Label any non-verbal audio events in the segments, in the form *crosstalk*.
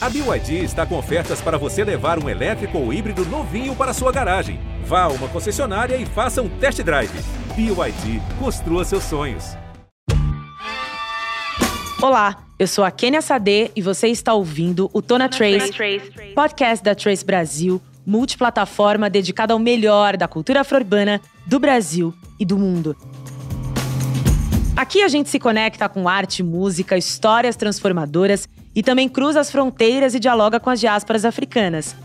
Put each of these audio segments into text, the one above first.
A BYD está com ofertas para você levar um elétrico ou híbrido novinho para sua garagem. Vá a uma concessionária e faça um test drive. BYD, construa seus sonhos. Olá, eu sou a Kênia Sade e você está ouvindo o Tona Trace, podcast da Trace Brasil, multiplataforma dedicada ao melhor da cultura afro-urbana do Brasil e do mundo. Aqui a gente se conecta com arte, música, histórias transformadoras e também cruza as fronteiras e dialoga com as diásporas africanas.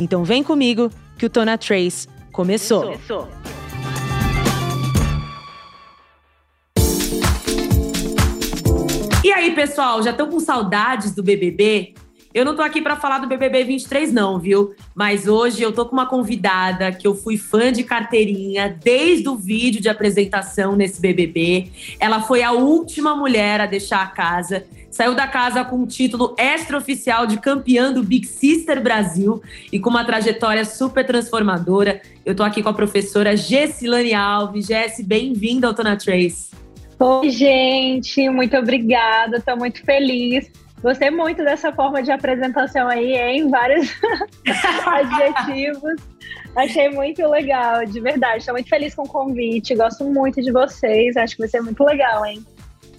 Então vem comigo que o Tona Trace começou. começou. E aí, pessoal, já estão com saudades do BBB? Eu não tô aqui para falar do BBB 23 não, viu? Mas hoje eu tô com uma convidada que eu fui fã de carteirinha desde o vídeo de apresentação nesse BBB. Ela foi a última mulher a deixar a casa. Saiu da casa com o título extraoficial de campeã do Big Sister Brasil e com uma trajetória super transformadora. Eu tô aqui com a professora Gessilane Alves. Jess, bem-vinda ao Tona Trace. Oi, gente, muito obrigada. Tô muito feliz Gostei muito dessa forma de apresentação aí, em vários *laughs* adjetivos. Achei muito legal, de verdade. Estou muito feliz com o convite. Gosto muito de vocês. Acho que vai ser muito legal, hein?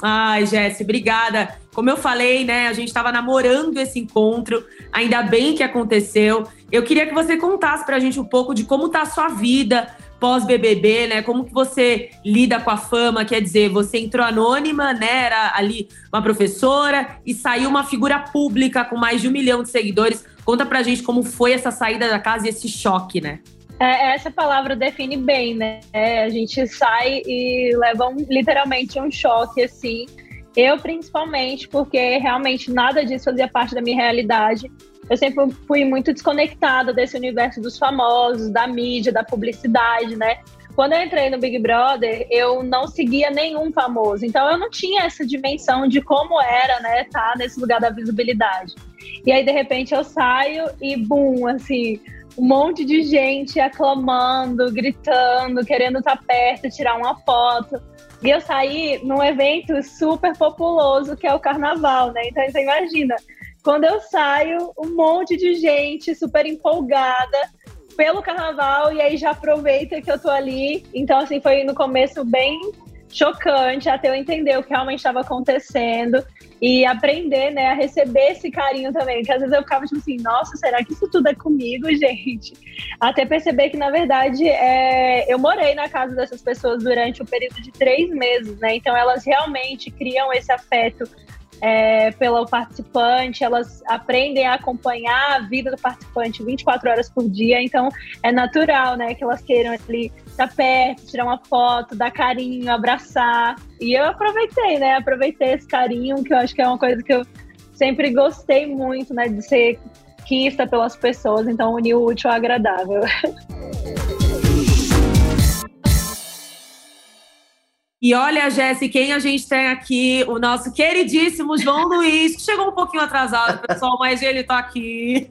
Ai, Jéssica, obrigada. Como eu falei, né, a gente estava namorando esse encontro, ainda bem que aconteceu. Eu queria que você contasse para a gente um pouco de como tá a sua vida, pós-BBB, né? Como que você lida com a fama? Quer dizer, você entrou anônima, né? Era ali uma professora e saiu uma figura pública com mais de um milhão de seguidores. Conta pra gente como foi essa saída da casa e esse choque, né? É, essa palavra define bem, né? É, a gente sai e leva um, literalmente um choque, assim. Eu, principalmente, porque realmente nada disso fazia parte da minha realidade eu sempre fui muito desconectada desse universo dos famosos, da mídia, da publicidade, né? Quando eu entrei no Big Brother, eu não seguia nenhum famoso, então eu não tinha essa dimensão de como era, né, estar tá nesse lugar da visibilidade. E aí de repente eu saio e bum, assim, um monte de gente aclamando, gritando, querendo estar tá perto, tirar uma foto. E eu saí num evento super populoso que é o carnaval, né? Então você imagina, quando eu saio, um monte de gente super empolgada pelo carnaval e aí já aproveita que eu tô ali. Então, assim, foi no começo bem chocante até eu entender o que realmente estava acontecendo e aprender, né, a receber esse carinho também. Porque às vezes eu ficava tipo assim, nossa, será que isso tudo é comigo, *laughs* gente? Até perceber que, na verdade, é... eu morei na casa dessas pessoas durante o um período de três meses, né? Então elas realmente criam esse afeto é, pelo participante, elas aprendem a acompanhar a vida do participante 24 horas por dia, então é natural, né, que elas queiram ali estar perto, tirar uma foto, dar carinho, abraçar. E eu aproveitei, né, aproveitei esse carinho, que eu acho que é uma coisa que eu sempre gostei muito, né, de ser quista pelas pessoas, então unir o útil ao agradável. *laughs* E olha, Jéssica, quem a gente tem aqui? O nosso queridíssimo João Luiz, que chegou um pouquinho atrasado, pessoal, mas ele tá aqui.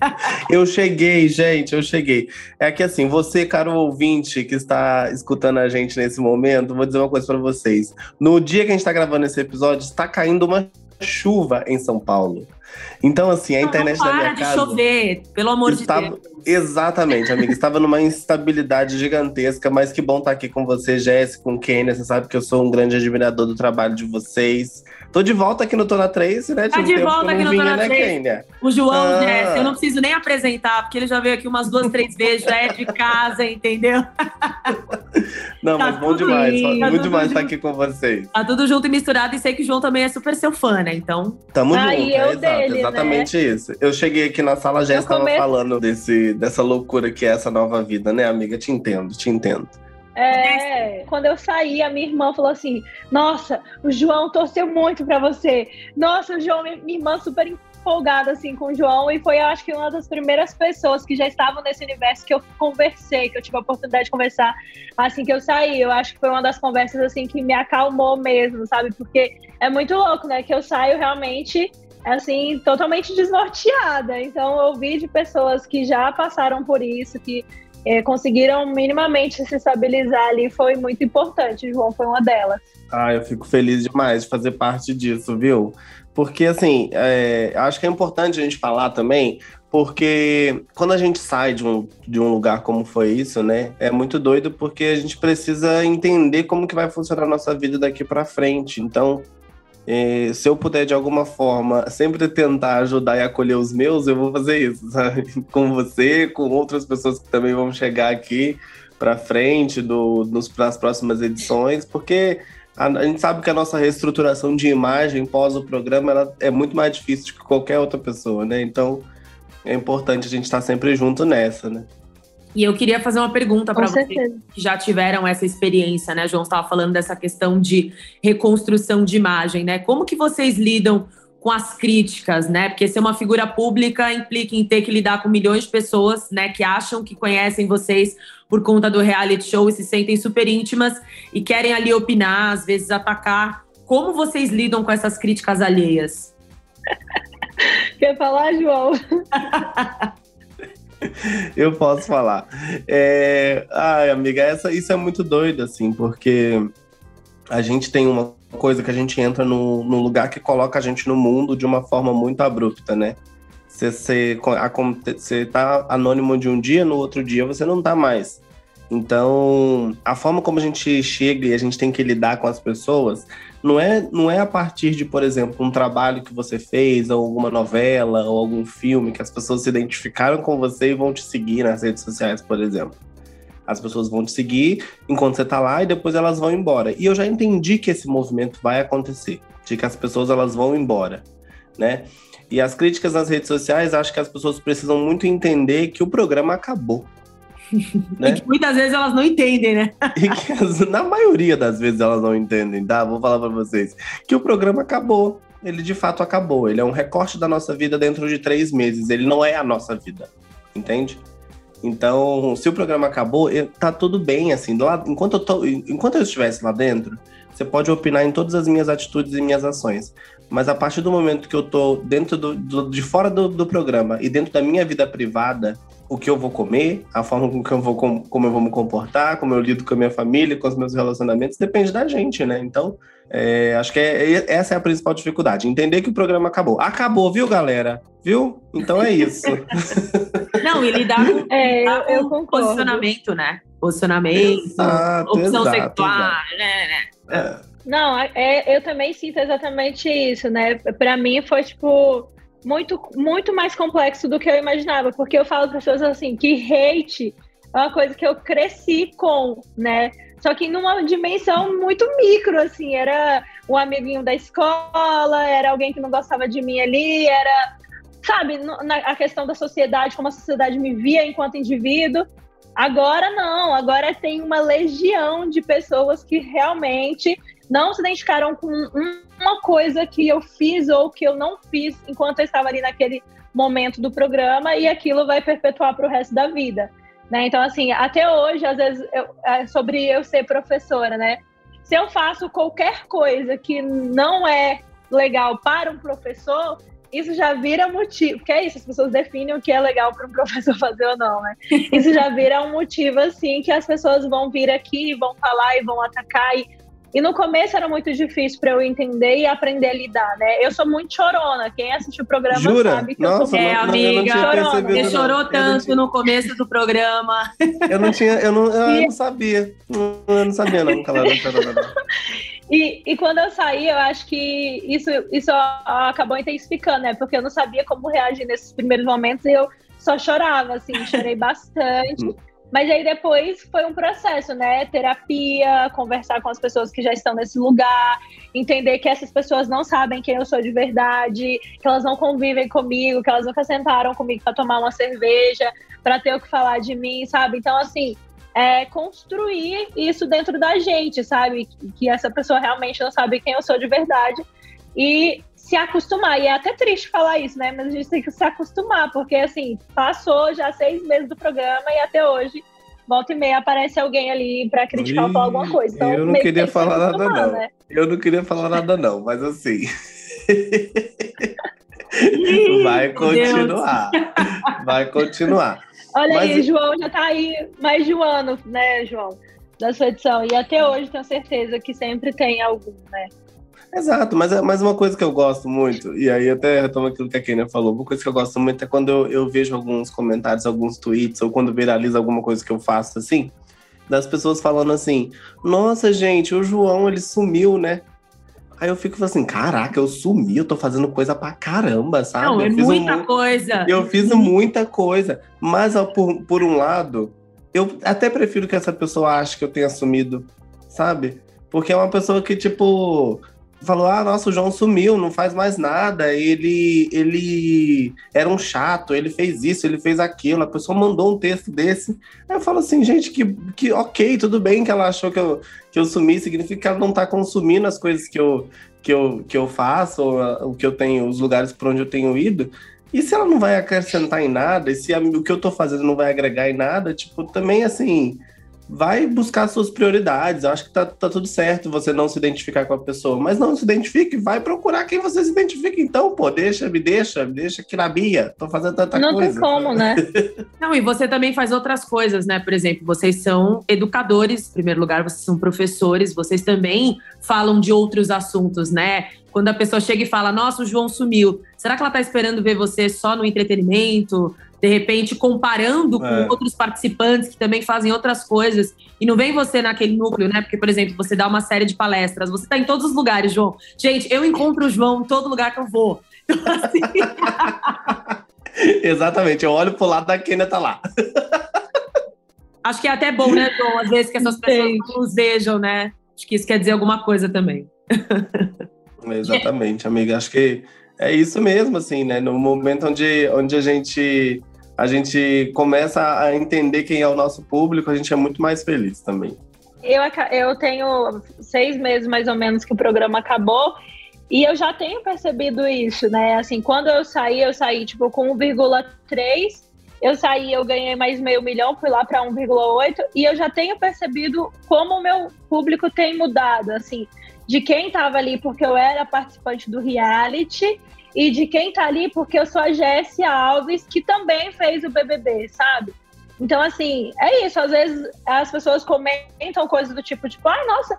eu cheguei, gente, eu cheguei. É que assim, você, caro ouvinte que está escutando a gente nesse momento, vou dizer uma coisa para vocês. No dia que a gente está gravando esse episódio, está caindo uma chuva em São Paulo. Então, assim, a internet não da minha casa. Para de chover, pelo amor de Deus. Exatamente, amiga. estava numa instabilidade gigantesca, mas que bom estar aqui com você, Jéssica, com Kênia. Você sabe que eu sou um grande admirador do trabalho de vocês. Tô de volta aqui no Tona 3, né? Tá de volta aqui no Tona né, 3. Kênia? O João, ah. Jéssica, eu não preciso nem apresentar, porque ele já veio aqui umas duas, três vezes, já é de casa, entendeu? *laughs* Não, tá mas bom demais. Tá muito demais estar aqui com vocês. Tá tudo junto e misturado, e sei que o João também é super seu fã, né? Então. Tamo junto, é, exato, dele, né? exatamente né? isso. Eu cheguei aqui na sala, já estava começo... falando desse, dessa loucura que é essa nova vida, né, amiga? Te entendo, te entendo. É, quando eu saí, a minha irmã falou assim: Nossa, o João torceu muito para você. Nossa, o João, minha irmã super empolgada assim com o João e foi, acho que uma das primeiras pessoas que já estavam nesse universo que eu conversei, que eu tive a oportunidade de conversar assim que eu saí. Eu acho que foi uma das conversas assim que me acalmou mesmo, sabe? Porque é muito louco, né? Que eu saio realmente assim, totalmente desnorteada. Então, ouvir de pessoas que já passaram por isso, que é, conseguiram minimamente se estabilizar ali, foi muito importante. João foi uma delas. Ah, eu fico feliz demais de fazer parte disso, viu? Porque, assim, é, acho que é importante a gente falar também, porque quando a gente sai de um, de um lugar como foi isso, né, é muito doido porque a gente precisa entender como que vai funcionar a nossa vida daqui para frente. Então, é, se eu puder de alguma forma sempre tentar ajudar e acolher os meus, eu vou fazer isso, *laughs* sabe? Com você, com outras pessoas que também vão chegar aqui para frente do, nos, nas próximas edições, porque a, a, gente sabe que a nossa reestruturação de imagem pós o programa ela é muito mais difícil que qualquer outra pessoa, né? Então é importante a gente estar sempre junto nessa, né? E eu queria fazer uma pergunta para vocês que já tiveram essa experiência, né? João estava falando dessa questão de reconstrução de imagem, né? Como que vocês lidam com as críticas, né? Porque ser uma figura pública implica em ter que lidar com milhões de pessoas, né, que acham que conhecem vocês por conta do reality show e se sentem super íntimas e querem ali opinar, às vezes atacar. Como vocês lidam com essas críticas alheias? *laughs* Quer falar, João? *laughs* *laughs* Eu posso falar. É... Ai, amiga, essa, isso é muito doido, assim, porque a gente tem uma coisa que a gente entra no, no lugar que coloca a gente no mundo de uma forma muito abrupta, né? Você, você, tá anônimo de um dia, no outro dia você não tá mais. Então, a forma como a gente chega e a gente tem que lidar com as pessoas não é, não é a partir de, por exemplo, um trabalho que você fez, ou alguma novela, ou algum filme que as pessoas se identificaram com você e vão te seguir nas redes sociais, por exemplo. As pessoas vão te seguir enquanto você tá lá e depois elas vão embora. E eu já entendi que esse movimento vai acontecer, de que as pessoas elas vão embora, né? E as críticas nas redes sociais, acho que as pessoas precisam muito entender que o programa acabou. Né? E que muitas vezes elas não entendem, né? *laughs* e que na maioria das vezes elas não entendem, tá? Vou falar para vocês que o programa acabou. Ele de fato acabou. Ele é um recorte da nossa vida dentro de três meses. Ele não é a nossa vida, entende? Então, se o programa acabou, tá tudo bem, assim. Lá, enquanto, eu tô, enquanto eu estivesse lá dentro, você pode opinar em todas as minhas atitudes e minhas ações. Mas a partir do momento que eu tô dentro do, do de fora do, do, programa e dentro da minha vida privada, o que eu vou comer, a forma com que eu vou como eu vou me comportar, como eu lido com a minha família, com os meus relacionamentos, depende da gente, né? Então, é, acho que é, é, essa é a principal dificuldade. Entender que o programa acabou. Acabou, viu, galera? Viu? Então é isso. *laughs* Não, e lidar com, é, lidar com eu, posicionamento, né? Posicionamento, exato, opção exato, sexual, exato. né? né? É. Não, é, eu também sinto exatamente isso, né? Para mim foi tipo muito, muito mais complexo do que eu imaginava, porque eu falo para as pessoas assim que hate é uma coisa que eu cresci com, né? Só que numa dimensão muito micro, assim, era um amiguinho da escola, era alguém que não gostava de mim ali, era, sabe, na, a questão da sociedade, como a sociedade me via enquanto indivíduo. Agora não, agora tem uma legião de pessoas que realmente não se identificaram com uma coisa que eu fiz ou que eu não fiz enquanto eu estava ali naquele momento do programa e aquilo vai perpetuar para o resto da vida. Né? Então, assim, até hoje, às vezes, eu, é sobre eu ser professora, né? Se eu faço qualquer coisa que não é legal para um professor, isso já vira motivo. Porque é isso, as pessoas definem o que é legal para um *laughs* professor fazer ou não, né? Isso já vira um motivo, assim, que as pessoas vão vir aqui, vão falar e vão atacar. E e no começo era muito difícil para eu entender e aprender a lidar, né? Eu sou muito chorona. Quem assiste o programa Jura? sabe que Nossa, eu sou É, amiga, chorona. você chorou tanto tinha... no começo do programa. Eu não tinha, eu não, eu *laughs* não sabia. Eu não sabia, não, que ela não chorou, não. E, e quando eu saí, eu acho que isso, isso acabou intensificando, né? Porque eu não sabia como reagir nesses primeiros momentos e eu só chorava, assim, chorei bastante. *laughs* Mas aí depois foi um processo, né? Terapia, conversar com as pessoas que já estão nesse lugar, entender que essas pessoas não sabem quem eu sou de verdade, que elas não convivem comigo, que elas nunca sentaram comigo para tomar uma cerveja, para ter o que falar de mim, sabe? Então, assim, é construir isso dentro da gente, sabe? Que essa pessoa realmente não sabe quem eu sou de verdade. E se acostumar. E é até triste falar isso, né? Mas a gente tem que se acostumar, porque assim, passou já seis meses do programa e até hoje, volta e meia, aparece alguém ali para criticar ou falar alguma coisa. Então, eu não queria que falar nada, não. Né? Eu não queria falar nada, não, mas assim. Vai continuar. Vai continuar. Olha mas... aí, João já tá aí mais de um ano, né, João? Da sua edição. E até hoje tenho certeza que sempre tem algum, né? Exato, mas, é, mas uma coisa que eu gosto muito, e aí até retomo aquilo que a Kenia falou, uma coisa que eu gosto muito é quando eu, eu vejo alguns comentários, alguns tweets, ou quando viraliza alguma coisa que eu faço assim, das pessoas falando assim: Nossa, gente, o João ele sumiu, né? Aí eu fico assim, caraca, eu sumi, eu tô fazendo coisa pra caramba, sabe? Não, é muita um, coisa. Eu fiz muita coisa. Mas, ó, por, por um lado, eu até prefiro que essa pessoa ache que eu tenha sumido, sabe? Porque é uma pessoa que, tipo, falou: ah, nossa, o João sumiu, não faz mais nada. Ele, ele era um chato, ele fez isso, ele fez aquilo. A pessoa mandou um texto desse. Aí eu falo assim, gente, que, que ok, tudo bem que ela achou que eu, que eu sumi, significa que ela não tá consumindo as coisas que eu, que eu, que eu faço, ou o que eu tenho, os lugares por onde eu tenho ido. E se ela não vai acrescentar em nada, e se a, o que eu tô fazendo não vai agregar em nada, tipo, também assim vai buscar suas prioridades. Eu acho que tá, tá tudo certo você não se identificar com a pessoa, mas não se identifique, vai procurar quem você se identifica. Então, pô, deixa, me deixa, me deixa aqui na Bia. Tô fazendo tanta não coisa. Não tem como, né? *laughs* não, e você também faz outras coisas, né? Por exemplo, vocês são educadores, em primeiro lugar, vocês são professores, vocês também falam de outros assuntos, né? Quando a pessoa chega e fala, nossa, o João sumiu. Será que ela tá esperando ver você só no entretenimento? De repente comparando é. com outros participantes que também fazem outras coisas. E não vem você naquele núcleo, né? Porque, por exemplo, você dá uma série de palestras, você está em todos os lugares, João. Gente, eu encontro o João em todo lugar que eu vou. *laughs* Então, assim... *laughs* Exatamente, eu olho pro lado da Kenia tá lá. *laughs* Acho que é até bom, né, João? Às vezes que essas pessoas nos vejam, né? Acho que isso quer dizer alguma coisa também. Exatamente, amiga. Acho que é isso mesmo, assim, né? No momento onde, onde a gente a gente começa a entender quem é o nosso público, a gente é muito mais feliz também. Eu, eu tenho seis meses mais ou menos que o programa acabou e eu já tenho percebido isso, né? Assim, quando eu saí, eu saí tipo com 1,3, eu saí, eu ganhei mais meio milhão, fui lá para 1,8 e eu já tenho percebido como o meu público tem mudado, assim, de quem estava ali porque eu era participante do reality e de quem tá ali, porque eu sou a Jessia Alves, que também fez o BBB, sabe? Então, assim, é isso. Às vezes as pessoas comentam coisas do tipo, tipo, ai, nossa,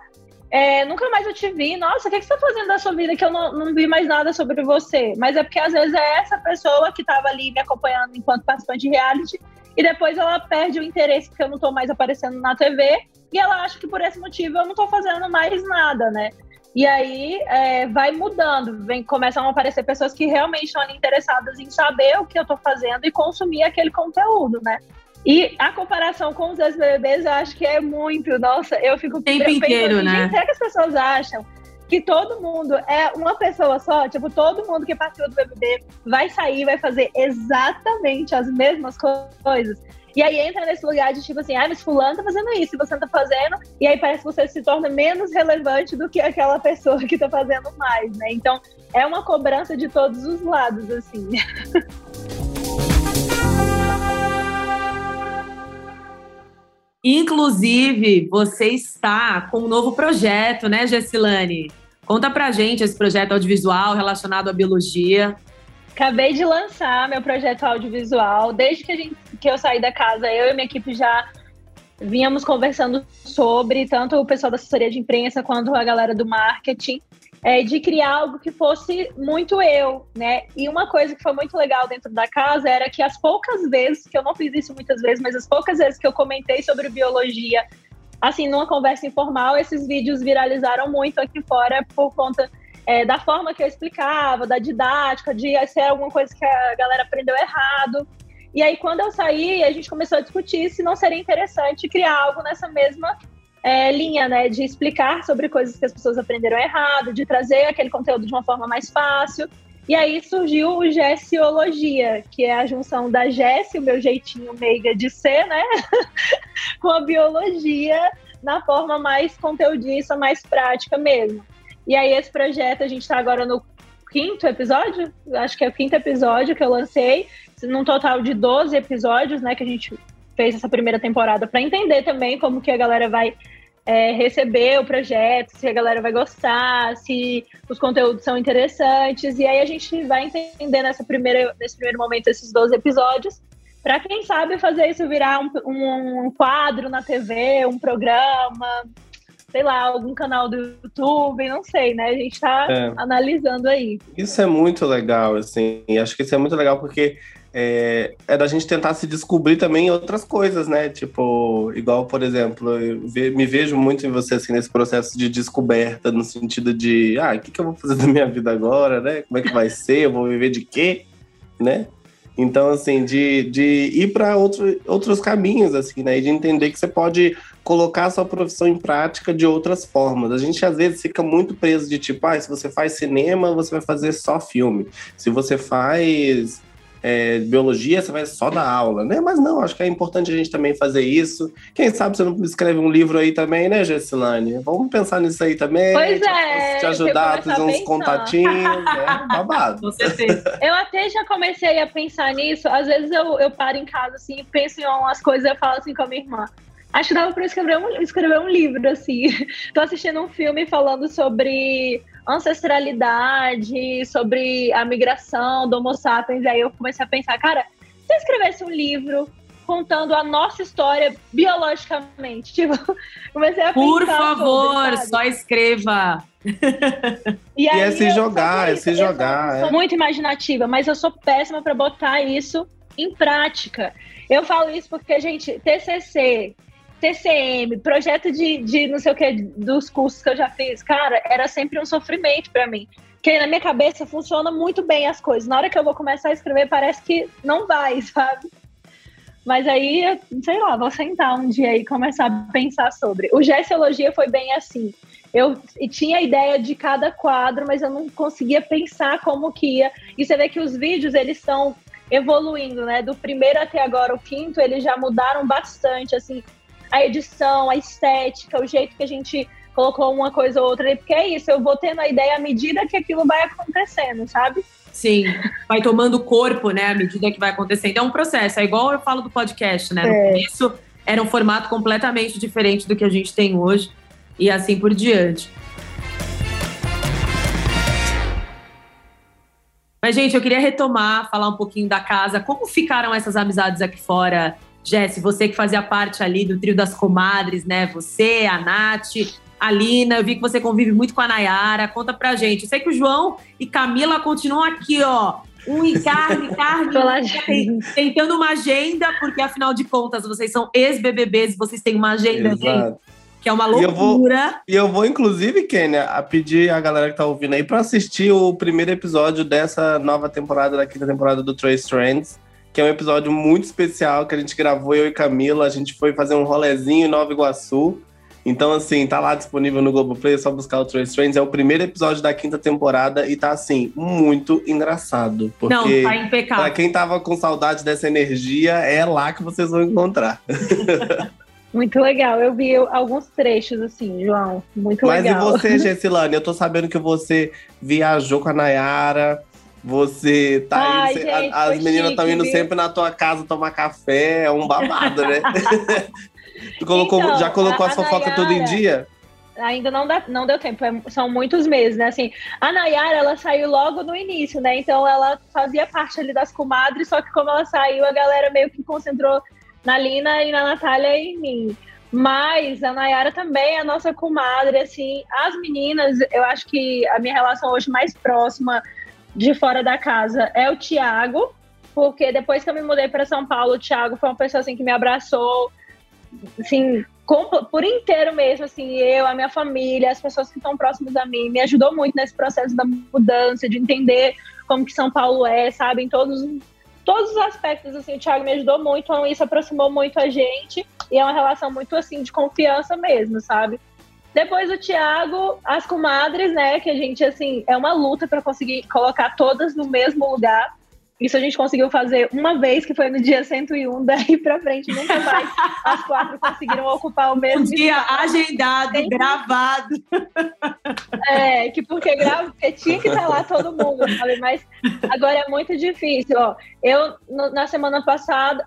é, nunca mais eu te vi. Nossa, o que, que você tá fazendo da sua vida que eu não, não vi mais nada sobre você? Mas é porque às vezes é essa pessoa que tava ali me acompanhando enquanto participante de reality e depois ela perde o interesse porque eu não tô mais aparecendo na TV e ela acha que por esse motivo eu não tô fazendo mais nada, né? E aí é, vai mudando, vem, começam a aparecer pessoas que realmente estão interessadas em saber o que eu estou fazendo e consumir aquele conteúdo, né? E a comparação com os ex-BBBs, eu acho que é muito, nossa, eu fico tempo inteiro, assim, né? Será que as pessoas acham que todo mundo é uma pessoa só? Tipo, todo mundo que participou do BBB vai sair, vai fazer exatamente as mesmas coisas? E aí entra nesse lugar de tipo assim, ah, mas fulano tá fazendo isso, você não tá fazendo, e aí parece que você se torna menos relevante do que aquela pessoa que tá fazendo mais, né? Então é uma cobrança de todos os lados, assim. Inclusive, você está com um novo projeto, né, Gessilane? Conta pra gente esse projeto audiovisual relacionado à biologia. Acabei de lançar meu projeto audiovisual. Desde que, a gente, que eu saí da casa, eu e minha equipe já vínhamos conversando sobre, tanto o pessoal da assessoria de imprensa quanto a galera do marketing, é, de criar algo que fosse muito eu, né? E uma coisa que foi muito legal dentro da casa era que as poucas vezes, que eu não fiz isso muitas vezes, mas as poucas vezes que eu comentei sobre biologia, assim, numa conversa informal, esses vídeos viralizaram muito aqui fora por conta é, da forma que eu explicava, da didática, de ser alguma coisa que a galera aprendeu errado. E aí, quando eu saí, a gente começou a discutir se não seria interessante criar algo nessa mesma é, linha, né? De explicar sobre coisas que as pessoas aprenderam errado, de trazer aquele conteúdo de uma forma mais fácil. E aí surgiu o Gessiologia, que é a junção da Gessi, o meu jeitinho meiga de ser, né? *laughs* Com a biologia na forma mais conteudista, mais prática mesmo. E aí, esse projeto, a gente está agora no quinto episódio, acho que é o quinto episódio que eu lancei, num total de 12 episódios, né, que a gente fez essa primeira temporada para entender também como que a galera vai é, receber o projeto, se a galera vai gostar, se os conteúdos são interessantes. E aí a gente vai entender nessa primeira, nesse primeiro momento esses 12 episódios, para quem sabe fazer isso virar um, um, um quadro na TV, um programa, sei lá, algum canal do YouTube, não sei, né? A gente tá é. analisando aí. Isso é muito legal, assim. Acho que isso é muito legal porque é, é, da gente tentar se descobrir também outras coisas, né? Tipo, igual, por exemplo, eu me vejo muito em você, assim, nesse processo de descoberta, no sentido de, ah, o que, que eu vou fazer da minha vida agora, né? Como é que vai ser? Eu vou viver de quê? Né? Então, assim, de, de ir para outro, outros caminhos, assim, né? E de entender que você pode colocar a sua profissão em prática de outras formas. A gente, às vezes, fica muito preso de tipo, ah, se você faz cinema, você vai fazer só filme. Se você faz é, biologia, você vai só dar aula, né? Mas não, acho que é importante a gente também fazer isso. Quem sabe você não escreve um livro aí também, né, Gessilane? Vamos pensar nisso aí também. Pois é. Te ajudar a fazer uns contatinhos, né? *laughs* Babado. Com certeza. Eu até já comecei a pensar nisso. Às vezes eu, eu paro em casa, assim, penso em umas coisas e falo assim com a minha irmã. Acho que dava para escrever um, escrever um livro, assim. *laughs* Tô assistindo um filme falando sobre ancestralidade, sobre a migração do Homo sapiens. E aí eu comecei a pensar, cara, se eu escrevesse um livro contando a nossa história biologicamente, *laughs* tipo, comecei a Por favor, sobre, só escreva. *laughs* E, aí, e é se jogar, é se jogar. Eu sou é. muito imaginativa, mas eu sou péssima para botar isso em prática. Eu falo isso porque, gente, TCC, TCM, projeto de, de não sei o que, dos cursos que eu já fiz, cara, era sempre um sofrimento para mim. Porque na minha cabeça funciona muito bem as coisas. Na hora que eu vou começar a escrever, parece que não vai, *laughs* sabe? Mas aí, sei lá, vou sentar um dia e começar a pensar sobre. O Gessiologia foi bem assim. Eu tinha a ideia de cada quadro, mas eu não conseguia pensar como que ia. E você vê que os vídeos, eles estão evoluindo, né? Do primeiro até agora, o quinto, eles já mudaram bastante, assim a edição, a estética, o jeito que a gente colocou uma coisa ou outra, porque é isso, eu vou tendo a ideia à medida que aquilo vai acontecendo, sabe? Sim, vai tomando corpo, né, à medida que vai acontecendo. É um processo, é igual eu falo do podcast, né? No é. começo era um formato completamente diferente do que a gente tem hoje e assim por diante. Mas, gente, eu queria retomar, falar um pouquinho da casa. Como ficaram essas amizades aqui fora Jesse, você que fazia parte ali do trio das comadres, né? Você, a Nath, a Lina, eu vi que você convive muito com a Nayara. Conta pra gente. Eu sei que o João e Camila continuam aqui, ó. Um em carne, *laughs* carne, tentando uma agenda, porque afinal de contas vocês são ex-BBBs, vocês têm uma agenda, gente, que é uma loucura. E eu vou, e eu vou inclusive, Kênia, a pedir a galera que tá ouvindo aí para assistir o primeiro episódio dessa nova temporada, da quinta temporada do Trace Trends que é um episódio muito especial que a gente gravou eu e Camila. A gente foi fazer um rolezinho em Nova Iguaçu. Então, assim, tá lá disponível no Globoplay, é só buscar o Trace Trends. É o primeiro episódio da quinta temporada e tá, assim, muito engraçado. Porque Não, tá impecável. Pra quem tava com saudade dessa energia, é lá que vocês vão encontrar. *laughs* Muito legal. Eu vi alguns trechos, assim, João. Muito Mas legal. Mas e você, *laughs* Gessilane? Eu tô sabendo que você viajou com a Nayara você tá Ai, indo, gente, a, as meninas estão indo viu? sempre na tua casa tomar café, é um babado, né? *laughs* *laughs* tu colocou, então, já colocou a, as fofocas tudo em dia? Ainda não, dá, não deu tempo, é, são muitos meses, né? Assim, a Nayara, ela saiu logo no início, né? Então ela fazia parte ali das comadres, só que como ela saiu, a galera meio que concentrou na Lina e na Natália e em mim. Mas a Nayara também é a nossa comadre, assim. As meninas, eu acho que a minha relação hoje mais próxima de fora da casa é o Tiago, porque depois que eu me mudei para São Paulo, o Thiago foi uma pessoa assim que me abraçou, assim, por inteiro mesmo, assim, eu, a minha família, as pessoas que estão próximas a mim, me ajudou muito nesse processo da mudança, de entender como que São Paulo é, sabe, em todos, todos os aspectos, assim, o Thiago me ajudou muito, então isso aproximou muito a gente, e é uma relação muito, assim, de confiança mesmo, sabe? Depois o Thiago, as comadres, né? Que a gente, assim, é uma luta para conseguir colocar todas no mesmo lugar. Isso a gente conseguiu fazer uma vez, que foi no dia 101, *laughs* daí pra frente nunca mais as quatro conseguiram ocupar o mesmo. Um dia agendado, Tem... gravado. É, que porque, grava, porque tinha que estar lá todo mundo. Falei, mas agora é muito difícil. Ó, eu, no, na semana passada,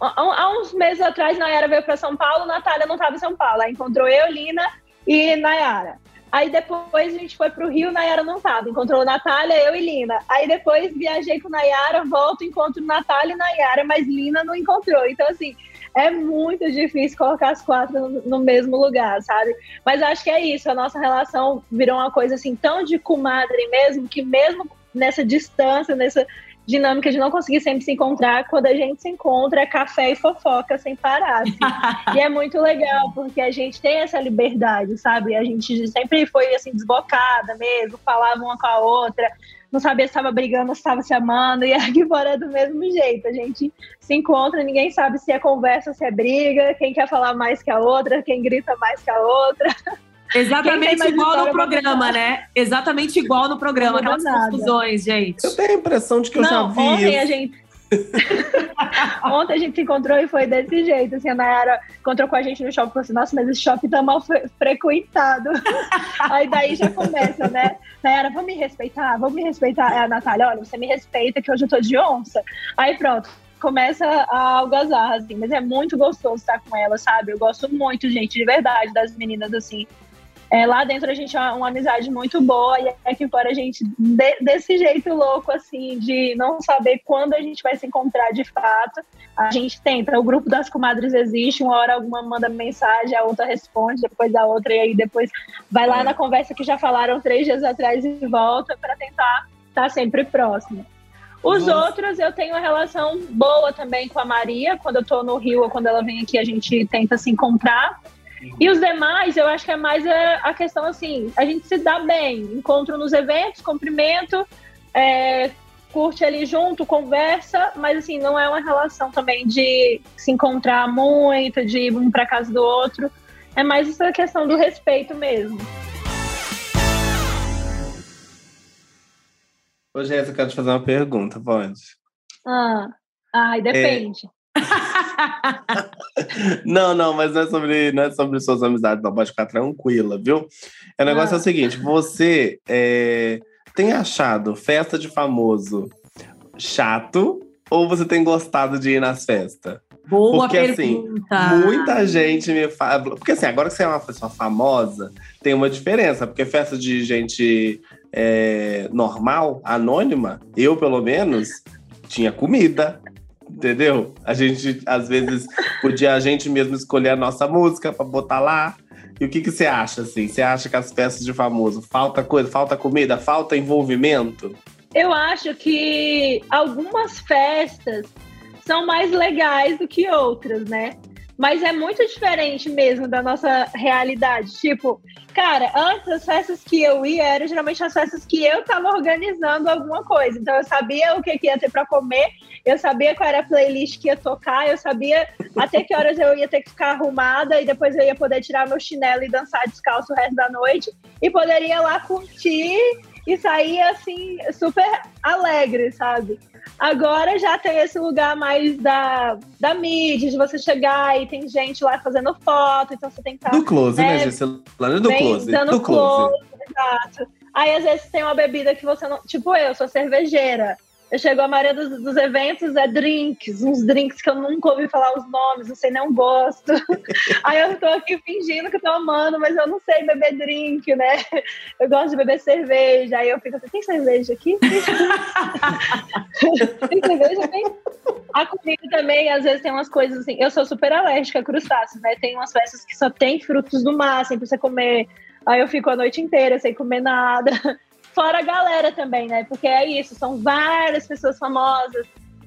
há uns meses atrás, Nayara veio para São Paulo, Natália não estava em São Paulo. Aí encontrou eu, Lina e Nayara. Aí depois a gente foi pro Rio, Nayara não tava. Encontrou Natália, eu e Lina. Aí depois viajei com Nayara, volto, encontro Natália e Nayara, mas Lina não encontrou. Então, assim, é muito difícil colocar as quatro no, no, mesmo lugar, sabe? Mas acho que é isso, a nossa relação virou uma coisa assim tão de comadre mesmo, que mesmo nessa distância, nessa dinâmica de não conseguir sempre se encontrar, quando a gente se encontra é café e fofoca sem parar. Assim. *laughs* e é muito legal, porque a gente tem essa liberdade, sabe? A gente sempre foi assim, desbocada mesmo, falava uma com a outra, não sabia se estava brigando, se estava se amando, e aqui fora é do mesmo jeito. A gente se encontra, ninguém sabe se é conversa, se é briga, quem quer falar mais que a outra, quem grita mais que a outra. *laughs* Exatamente igual no programa, né? Exatamente igual no programa, aquelas nada. confusões, gente. Eu tenho a impressão de que eu já vi. Ontem isso. a gente. *laughs* Ontem a gente se encontrou e foi desse jeito. Assim, a Nayara encontrou com a gente no shopping e falou assim: Nossa, mas esse shopping tá mal fre frequentado. *laughs* Aí daí já começa, né? Nayara, vamos me respeitar, vamos me respeitar. É a Natália, olha, você me respeita que hoje eu tô de onça. Aí pronto, começa a algazarra, assim, mas é muito gostoso estar com ela, sabe? Eu gosto muito, gente, de verdade, das meninas, assim. É, lá dentro a gente é uma, uma, amizade muito boa e aqui fora a gente, de, desse jeito louco, assim, de não saber quando a gente vai se encontrar de fato, a gente tenta. O grupo das comadres existe, uma hora alguma manda mensagem, a outra responde, depois a outra, e aí depois vai lá na conversa que já falaram três dias atrás e volta para tentar estar sempre próximo. Os Nossa. outros eu tenho uma relação boa também com a Maria. Quando eu tô no Rio ou quando ela vem aqui, a gente tenta se encontrar. E os demais, eu acho que é mais a, questão assim, a gente se dá bem, encontro nos eventos, cumprimento, é, curte ali junto, conversa, mas assim, não é uma relação também de se encontrar muito, de ir um para casa do outro. É mais essa questão do respeito mesmo. Ô, Jéssica, eu quero te fazer uma pergunta, pode? Ah, ai, depende. É... não, não, mas não é sobre, não é sobre suas amizades, não. Pode ficar tranquila, viu? O negócio ah. é o ah. seguinte: você é, tem achado festa de famoso chato ou você tem gostado de ir nas festas? Boa porque, assim, pergunta. assim, muita gente me fala. Porque, assim, agora que você é uma pessoa famosa, tem uma diferença. Porque festa de gente é, normal, anônima, eu, pelo menos, tinha comida, Entendeu? A gente, às vezes, podia a gente mesmo escolher a nossa música para botar lá. E o que, que você acha, assim? Você acha que as festas de famoso falta coisa, falta comida, falta envolvimento? Eu acho que algumas festas são mais legais do que outras, né? Mas é muito diferente mesmo da nossa realidade. Tipo, cara, antes as festas que eu ia eram geralmente as festas que eu tava organizando alguma coisa. Então eu sabia o que, que ia ter para comer, eu sabia qual era a playlist que ia tocar, eu sabia até que horas eu ia ter que ficar arrumada e depois eu ia poder tirar meu chinelo e dançar descalço o resto da noite e poderia lá curtir e sair assim super alegre, sabe? Agora já tem esse lugar mais da, da mídia, de você chegar e tem gente lá fazendo foto, então você tem que estar. Do close, né, né Gisela? Do close. Dando do close, close, exato. Aí às vezes tem uma bebida que você não. Tipo, eu sou cervejeira. Eu chego a maioria dos, dos, eventos é drinks, uns drinks que eu nunca ouvi falar os nomes, não sei, não gosto. *laughs* Aí eu tô aqui fingindo que tô amando, mas eu não sei beber drink, né? Eu gosto de beber cerveja. Aí eu fico assim, tem cerveja aqui? *laughs* tem cerveja aqui? A comida também, às vezes, tem umas coisas assim. Eu sou super alérgica a crustáceos, né? Tem umas festas que só tem frutos do mar, assim, você comer. Aí eu fico a noite inteira sem comer nada. Fora a galera também, né? Porque é isso, são várias pessoas famosas.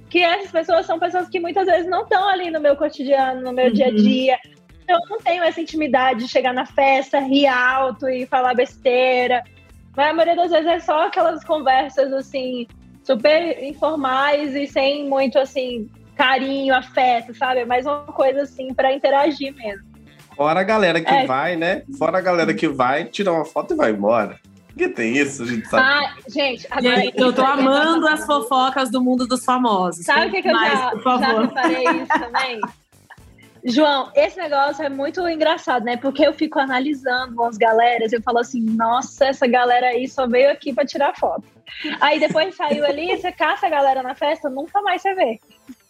Que essas pessoas são pessoas que muitas vezes não estão ali no meu cotidiano, no meu uhum. dia a dia. Então, eu não tenho essa intimidade de chegar na festa, rir alto e falar besteira. Mas a maioria das vezes é só aquelas conversas, assim, super informais e sem muito, assim, carinho, afeto, sabe? É mais uma coisa, assim, para interagir mesmo. Fora a galera que é. vai, né? Fora a galera que vai, tira uma foto e vai embora que tem isso, a gente sabe. Ah, gente, agora... Gente, eu tô amando as fofocas do mundo dos famosos. Sabe o que, que eu já, já reparei isso também? João, esse negócio é muito engraçado, né? Porque eu fico analisando as galeras, eu falo assim, nossa, essa galera aí só veio aqui para tirar foto. Aí depois saiu ali, você caça a galera na festa, nunca mais você vê.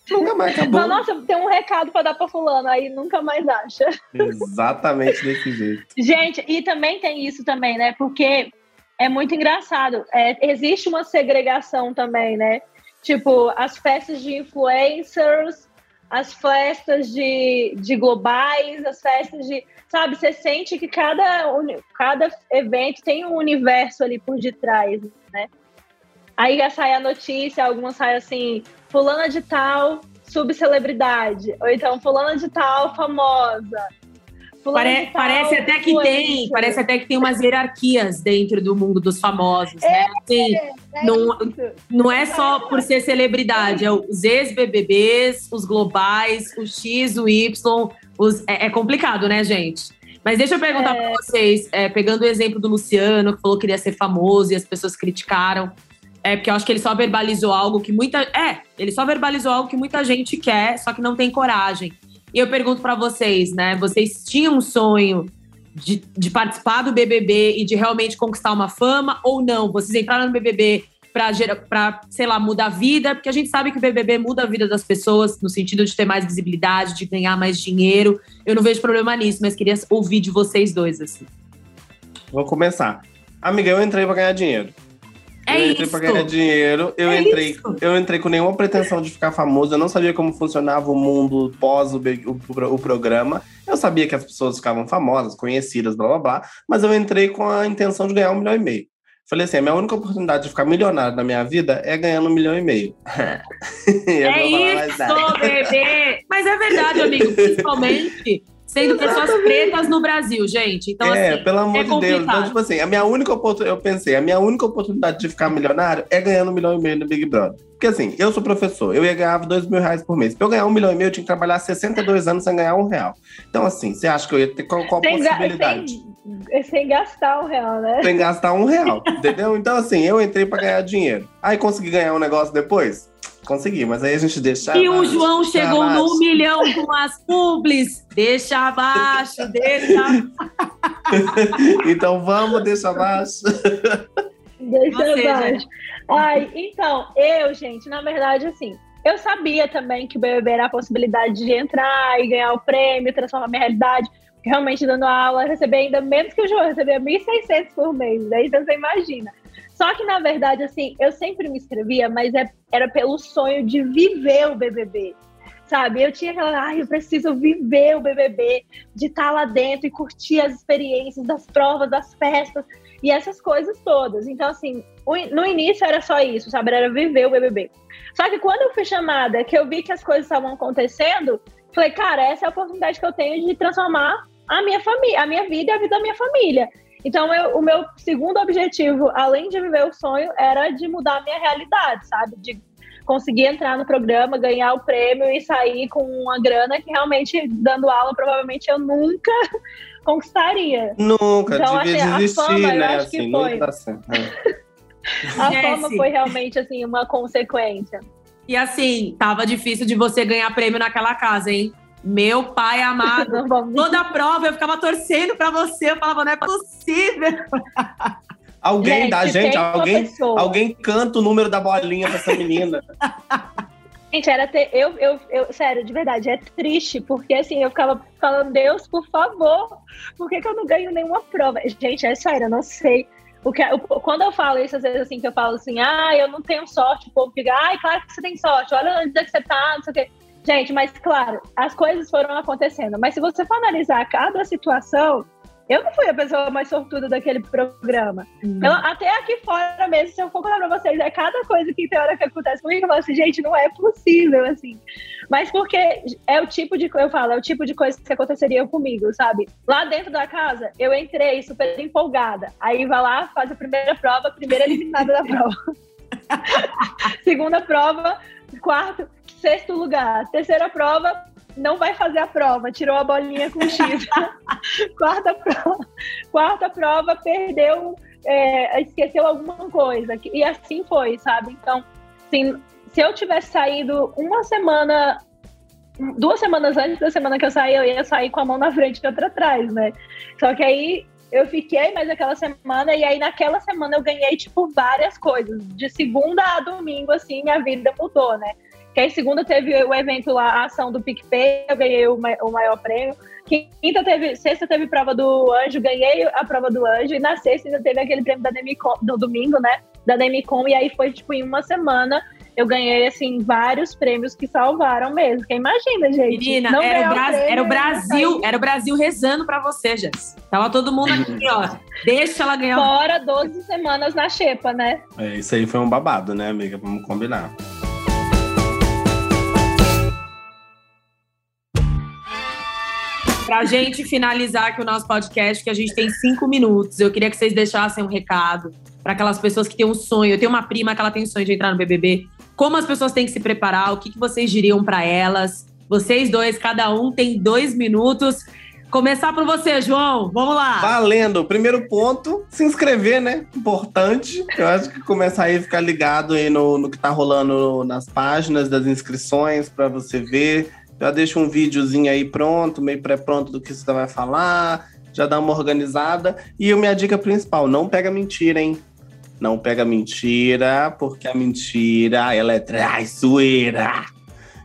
Nunca mais acabou. Não, nossa, tem um recado para dar para fulano, aí nunca mais acha. Exatamente desse jeito. Gente, e também tem isso também, né? Porque é muito engraçado. É, existe uma segregação também, né? Tipo, as festas de influencers, as festas de, de globais, as festas de. Sabe, você sente que cada, cada evento tem um universo ali por detrás, né? Aí sai a notícia, algumas saem assim, fulana de tal, subcelebridade. Ou então, fulana de tal, famosa. Pare, parece até que tem, parece até que tem umas hierarquias dentro do mundo dos famosos, né? é, né? Assim, é, não, não é só por ser celebridade, é os ex-BBBs, os globais, o X, o Y, os, é, é complicado, né, gente? Mas deixa eu perguntar é. para vocês, é, pegando o exemplo do Luciano, que falou que queria ser famoso e as pessoas criticaram. É, porque eu acho que ele só verbalizou algo que muita. É, ele só verbalizou algo que muita gente quer, só que não tem coragem. E eu pergunto para vocês, né? Vocês tinham um sonho de, de, participar do BBB e de realmente conquistar uma fama ou não? Vocês entraram no BBB para, sei lá, mudar a vida? Porque a gente sabe que o BBB muda a vida das pessoas no sentido de ter mais visibilidade, de ganhar mais dinheiro. Eu não vejo problema nisso, mas queria ouvir de vocês dois, assim. Vou começar. Amiga, eu entrei para ganhar dinheiro. É eu entrei isso. pra ganhar dinheiro. Eu, é entrei, eu entrei com nenhuma pretensão de ficar famoso. Eu não sabia como funcionava o mundo pós o, o, o, programa. Eu sabia que as pessoas ficavam famosas, conhecidas, blá blá blá. Mas eu entrei com a intenção de ganhar um milhão e meio. Falei assim: a minha única oportunidade de ficar milionário na minha vida é ganhando um milhão e meio. *laughs* é isso, bebê! Mas é verdade, amigo. *laughs* Principalmente sendo Exatamente. pessoas pretas no Brasil, gente. Então, é, assim, pelo amor é de Deus. Então, tipo assim, a minha única oportunidade, eu pensei, a minha única oportunidade de ficar milionário é ganhando um milhão e meio no Big Brother. Porque assim, eu sou professor, eu ia ganhar dois mil reais por mês. Pra eu ganhar um milhão e meio, eu tinha que trabalhar 62 anos sem ganhar um real. Então, assim, você acha que eu ia ter qual, qual sem possibilidade? Sem, sem gastar um real, né? Sem gastar um real, entendeu? Então, assim, eu entrei pra ganhar dinheiro. Aí consegui ganhar um negócio depois? Consegui, mas aí a gente deixa. E o João chegou abaixo. no milhão com as publis. Deixa abaixo, deixa. *laughs* então vamos, deixa abaixo. Deixa Você, abaixo. Ai, então, eu, gente, na verdade, assim, eu sabia também que o BBB era a possibilidade de entrar e ganhar o prêmio, transformar minha realidade. Realmente, dando aula, receber ainda menos que o João, receber 1.600 por mês. Daí então, você imagina. Só que, na verdade, assim, eu sempre me inscrevia, mas é, era pelo sonho de viver o BBB. Sabe? Eu tinha aquela, ai, ah, eu preciso viver o BBB, de estar lá dentro e curtir as experiências das provas, das festas e essas coisas todas. Então, assim, no início era só isso, sabe? Era viver o BBB. Só que quando eu fui chamada, que eu vi que as coisas estavam acontecendo, falei, cara, essa é a oportunidade que eu tenho de transformar a minha família, a minha vida e a vida da minha família. Então, eu, o meu segundo objetivo, além de viver o sonho, era de mudar a minha realidade, sabe? De conseguir entrar no programa, ganhar o prêmio e sair com uma grana que realmente, dando aula, provavelmente eu nunca *laughs* conquistaria. Nunca, então, devia assim, desistir, fama, né? Assim, foi. Tá *laughs* a fama foi realmente, assim, uma consequência. E assim, tava difícil de você ganhar prêmio naquela casa, hein? Meu pai amado, *laughs* toda a prova eu ficava torcendo para você, eu falava, não é possível. *laughs* Alguém gente, dá, gente, alguém, alguém canta o número da bolinha pra essa menina. *laughs* Gente, era ter, eu, eu, eu, sério, de verdade, é triste, porque assim, eu ficava falando, Deus, por favor, por que, que eu não ganho nenhuma prova? Gente, é sério, eu não sei. O que, eu, quando eu falo isso, às vezes assim, que eu falo assim, ah, eu não tenho sorte, o povo fica, ai, claro que você tem sorte, olha onde é que você tá, não sei o quê. Gente, mas claro, as coisas foram acontecendo. Mas se você for analisar cada situação, eu não fui a pessoa mais sortuda daquele programa. Hum. Eu, até aqui fora mesmo, se eu for falar pra vocês, é cada coisa que tem hora que acontece comigo, eu falo assim, gente, não é possível, assim. Mas porque é o tipo de, eu falo, é o tipo de coisa que aconteceria comigo, sabe? Lá dentro da casa, eu entrei super empolgada. Aí vai lá, faz a primeira prova, primeira eliminada da prova. *laughs* *laughs* Segunda prova, quarto, sexto lugar. Terceira prova, não vai fazer a prova, tirou a bolinha com X. *laughs* quarta, prova, quarta prova, perdeu, é, esqueceu alguma coisa. E assim foi, sabe? Então, assim, se eu tivesse saído uma semana, duas semanas antes da semana que eu saí, eu ia sair com a mão na frente e outra atrás, né? Só que aí eu fiquei mais aquela semana, e aí naquela semana eu ganhei, tipo, várias coisas. De segunda a domingo, assim, minha vida mudou, né? Porque aí segunda teve o evento lá, a ação do PicPay, eu ganhei o, o maior prêmio. Quinta teve, sexta teve prova do anjo, ganhei a prova do anjo. E na sexta ainda teve aquele prêmio da Demicon, no domingo, né? Da Demicon. E aí foi, tipo, em uma semana eu ganhei, assim, vários prêmios que salvaram mesmo. Porque imagina, gente. Menina, não era, o prêmio, era, o Brasil, era o Brasil rezando pra você, Jess. Tava todo mundo aqui, ó. Deixa ela ganhar. Fora 12 semanas na xepa, né? É, isso aí foi um babado, né, amiga? Vamos combinar. Pra gente finalizar aqui o nosso podcast, que a gente tem cinco minutos, eu queria que vocês deixassem um recado para aquelas pessoas que têm um sonho. Eu tenho uma prima que ela tem um sonho de entrar no BBB. Como as pessoas têm que se preparar? O que, que vocês diriam para elas? Vocês dois, cada um tem dois minutos. Começar por você, João. Vamos lá. Valendo. Primeiro ponto, se inscrever, né? Importante. Eu acho que começar aí ficar ligado aí no, no que tá rolando nas páginas das inscrições para você ver já deixa um videozinho aí pronto, meio pré-pronto do que você vai falar, já dá uma organizada. E minha dica principal, não pega mentira, hein? Não pega mentira, porque a mentira, ela é traiçoeira.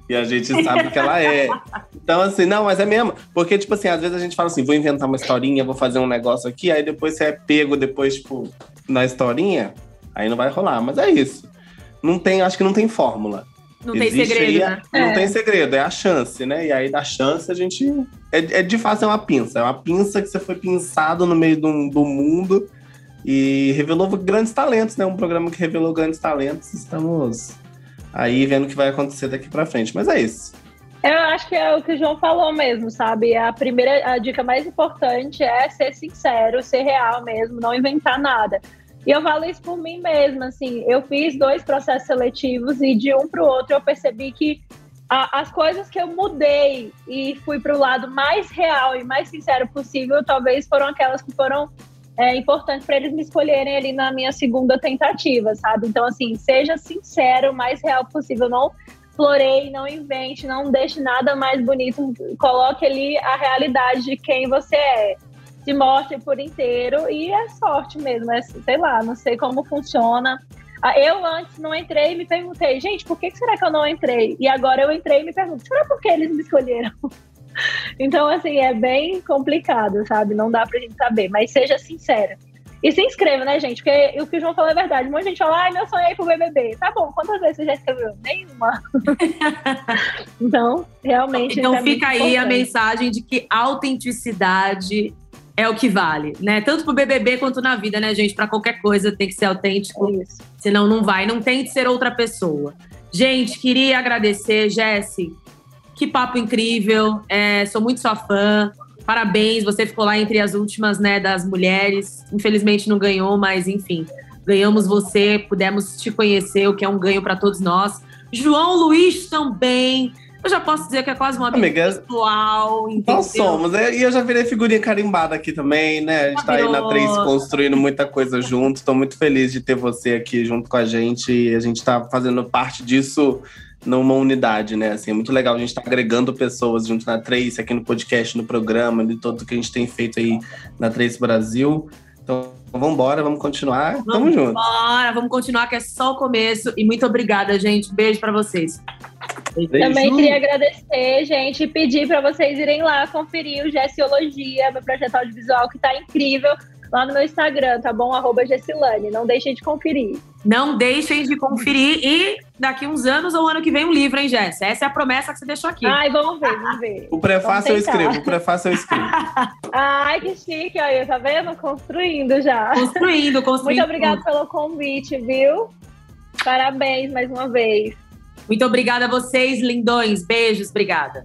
E a gente sabe que ela é. *laughs* Então, assim, não, mas é mesmo. Porque, tipo assim, às vezes a gente fala assim, vou inventar uma historinha, vou fazer um negócio aqui, aí depois você é pego depois, tipo, na historinha, aí não vai rolar. Mas é isso. Não tem, acho que não tem fórmula. Não Existe tem segredo, aí, né? Não é. tem segredo, é a chance, né? E aí da chance a gente. É, é de fato é uma pinça. É uma pinça que você foi pinçado no meio do, do mundo e revelou grandes talentos, né? Um programa que revelou grandes talentos. Estamos aí vendo o que vai acontecer daqui para frente. Mas é isso. Eu acho que é o que o João falou mesmo, sabe? A primeira, a dica mais importante é ser sincero, ser real mesmo, não inventar nada. E eu falo isso por mim mesma, assim, eu fiz dois processos seletivos e de um para o outro eu percebi que a, as coisas que eu mudei e fui para o lado mais real e mais sincero possível, talvez foram aquelas que foram é, importantes para eles me escolherem ali na minha segunda tentativa, sabe? Então, assim, seja sincero, o mais real possível, não floreie, não invente, não deixe nada mais bonito, coloque ali a realidade de quem você é se mostre por inteiro e é sorte mesmo, é, sei lá, não sei como funciona. Ah, eu antes não entrei e me perguntei, gente, por que será que eu não entrei? E agora eu entrei e me pergunto, será por que eles me escolheram? *laughs* então, assim, é bem complicado, sabe? Não dá pra gente saber, mas seja sincera. E se inscreva, né, gente? Porque o que o João falou é verdade. Um monte de gente fala, ai, meu sonho é ir pro BBB. Tá bom, quantas vezes você já escreveu? Nenhuma. *laughs* então, realmente. Então, é fica aí importante. a mensagem de que autenticidade é o que vale, né? Tanto pro BBB quanto na vida, né, gente? Para qualquer coisa tem que ser autêntico, é Isso. senão não vai. Não tente ser outra pessoa. Gente, queria agradecer, Jesse. Que papo incrível. É, sou muito sua fã. Parabéns, você ficou lá entre as últimas, né, das mulheres. Infelizmente não ganhou, mas enfim, ganhamos você, pudemos te conhecer, o que é um ganho para todos nós. João Luiz também eu já posso dizer que é quase uma amiga pessoal. Nós somos. É, e eu já virei figurinha carimbada aqui também, né? A gente tá aí na 3 construindo muita coisa junto. Estou muito feliz de ter você aqui junto com a gente. E a gente tá fazendo parte disso numa unidade, né? Assim, é muito legal a gente estar tá agregando pessoas junto na Trace, aqui no podcast, no programa, de tudo que a gente tem feito aí na Trace Brasil. Então, vamos embora, vamos continuar. Vamos Tamo junto. Bora, vamos continuar, que é só o começo. E muito obrigada, gente. Beijo para vocês. Beijo. Também queria agradecer, gente, e pedir para vocês irem lá conferir o Gessiologia, meu projeto audiovisual, que tá incrível lá no meu Instagram, tá bom? Arroba Gessilane. Não deixem de conferir. Não deixem de conferir. E daqui uns anos ou ano que vem um livro, hein, Jess? Essa é a promessa que você deixou aqui. Ai, vamos ver, vamos ver. O prefácio eu escrevo, o prefácio eu escrevo. *laughs* Ai, que chique, olha, tá vendo? Construindo já. Construindo, construindo. Muito obrigada pelo convite, viu? Parabéns mais uma vez. Muito obrigada a vocês, lindões. Beijos, obrigada.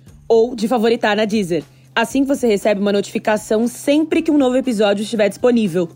ou de favoritar na Deezer. Assim você recebe uma notificação sempre que um novo episódio estiver disponível.